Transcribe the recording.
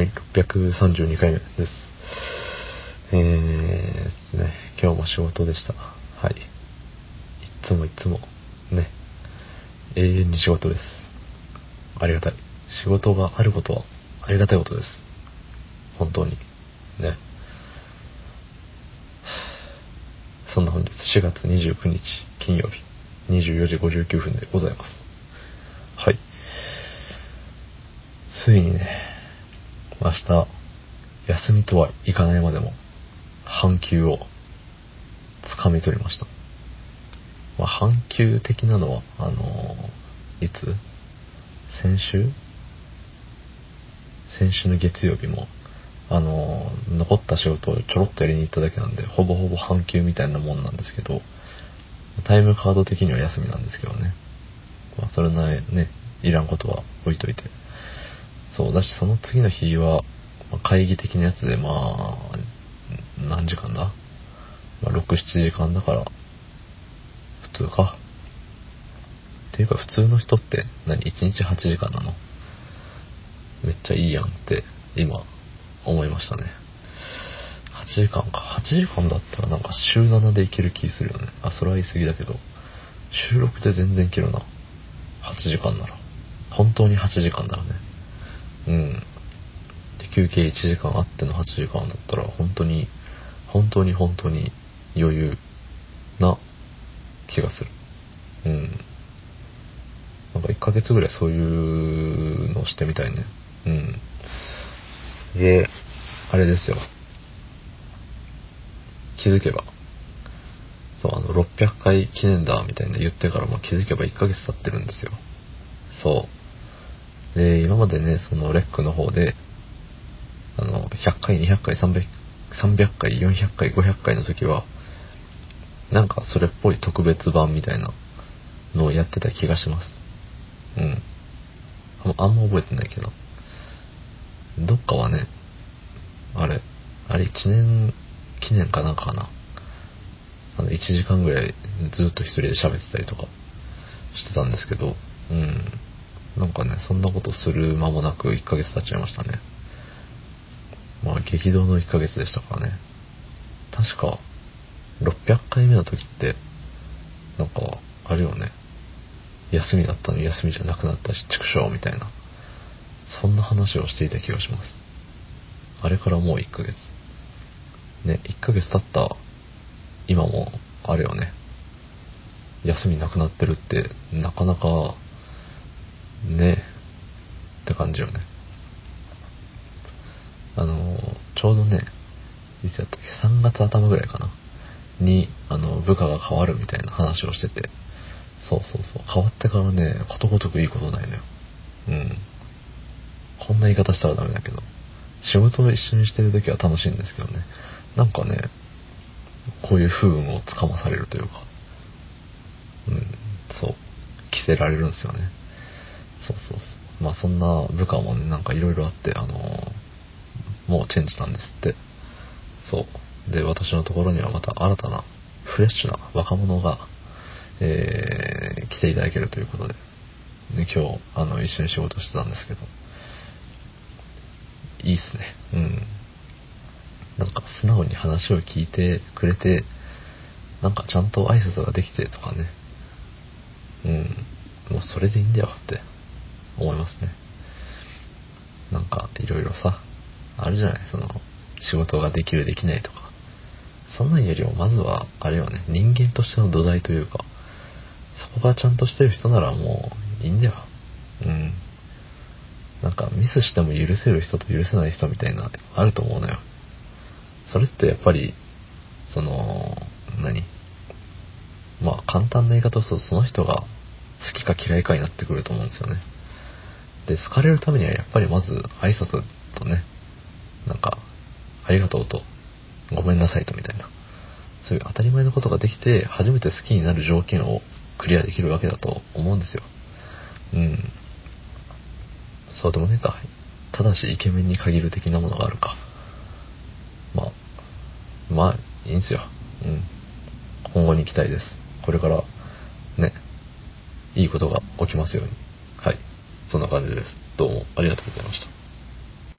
はい、632回目です。えー、ね、今日も仕事でした。はい。いつもいつも、ね、永遠に仕事です。ありがたい。仕事があることはありがたいことです。本当に。ね。そんな本日4月29日金曜日24時59分でございます。はい。ついにね、明日、休みとはいかないまでも、半休を掴み取りました。まあ、半休的なのは、あのいつ？先週？先週の月曜日も、あの残った仕事をちょろっとやりに行っただけなんで、ほぼほぼ半休みたいなもんなんですけど、タイムカード的には休みなんですけどね。まあ、それなね、いらんことは置いといて。そう、だし、その次の日は、まあ会議的なやつで、まあ、何時間だ？まあ、6、7時間だから、普通か。っていうか、普通の人って何、1日8時間なの？めっちゃいいやんって、今、思いましたね。8時間か。8時間だったらなんか週7でいける気するよね。あ、それは言い過ぎだけど、収録で全然いけるな。8時間なら。本当に8時間ならね。うん。で、休憩1時間あっての8時間だったら、本当に、本当に本当に余裕な気がする。うん。なんか1ヶ月ぐらいそういうのをしてみたいね。うん。で、あれですよ。気づけば。そう、あの、600回記念だ、みたいな言ってからも気づけば1ヶ月経ってるんですよ。そう。で、今までね、そのレックの方で、あの、100回、200回、300、回、400回、500回の時は、なんかそれっぽい特別版みたいなのをやってた気がします。うん。あんま覚えてないけど。どっかはね、あれ、あれ1年記念かなんかかな。あの、1時間ぐらいずっと一人で喋ってたりとかしてたんですけど、うん。なんかね、そんなことする間もなく1ヶ月経っちゃいましたね。まあ、激動の1ヶ月でしたからね。確か、600回目の時って、なんか、あれよね。休みだったのに休みじゃなくなったし、畜生みたいな。そんな話をしていた気がします。あれからもう1ヶ月。ね、1ヶ月経った今も、あれよね。休みなくなってるって、なかなか、ね、って感じよね。あの、ちょうどね、いつやったっけ、3月頭ぐらいかな。に、あの、部下が変わるみたいな話をしてて、そうそうそう、変わってからね、ことごとくいいことないのよ。うん。こんな言い方したらダメだけど、仕事を一緒にしてる時は楽しいんですけどね、なんかね、こういう不運をつかまされるというか、うん、そう、着せられるんですよね。そうそうそう。まあそんな部下もね、なんかいろいろあって、あのもうチェンジなんですって。そう。で、私のところにはまた新たな、フレッシュな若者が、えー、来ていただけるということで、ね、今日、あの、一緒に仕事してたんですけど、いいっすね。うん。なんか素直に話を聞いてくれて、なんかちゃんと挨拶ができてとかね。うん。もうそれでいいんだよって思いますね。なんかいろいろさ、あるじゃない？その、仕事ができるできないとか。そんなんよりもまずは、あれよね、人間としての土台というか、そこがちゃんとしてる人ならもういいんだよ。うん。なんかミスしても許せる人と許せない人みたいな、あると思うのよ。それってやっぱり、その、何？まあ簡単な言い方をするとその人が好きか嫌いかになってくると思うんですよね。で、好かれるためにはやっぱりまず挨拶とね、なんか、ありがとうと、ごめんなさいとみたいな。そういう当たり前のことができて、初めて好きになる条件をクリアできるわけだと思うんですよ。うん。そうでもねか。ただしイケメンに限る的なものがあるか。まあ、まあ、いいんすよ。うん。今後に期待です。これから、ね、いいことが起きますように。そんな感じです。どうもありがとうございました。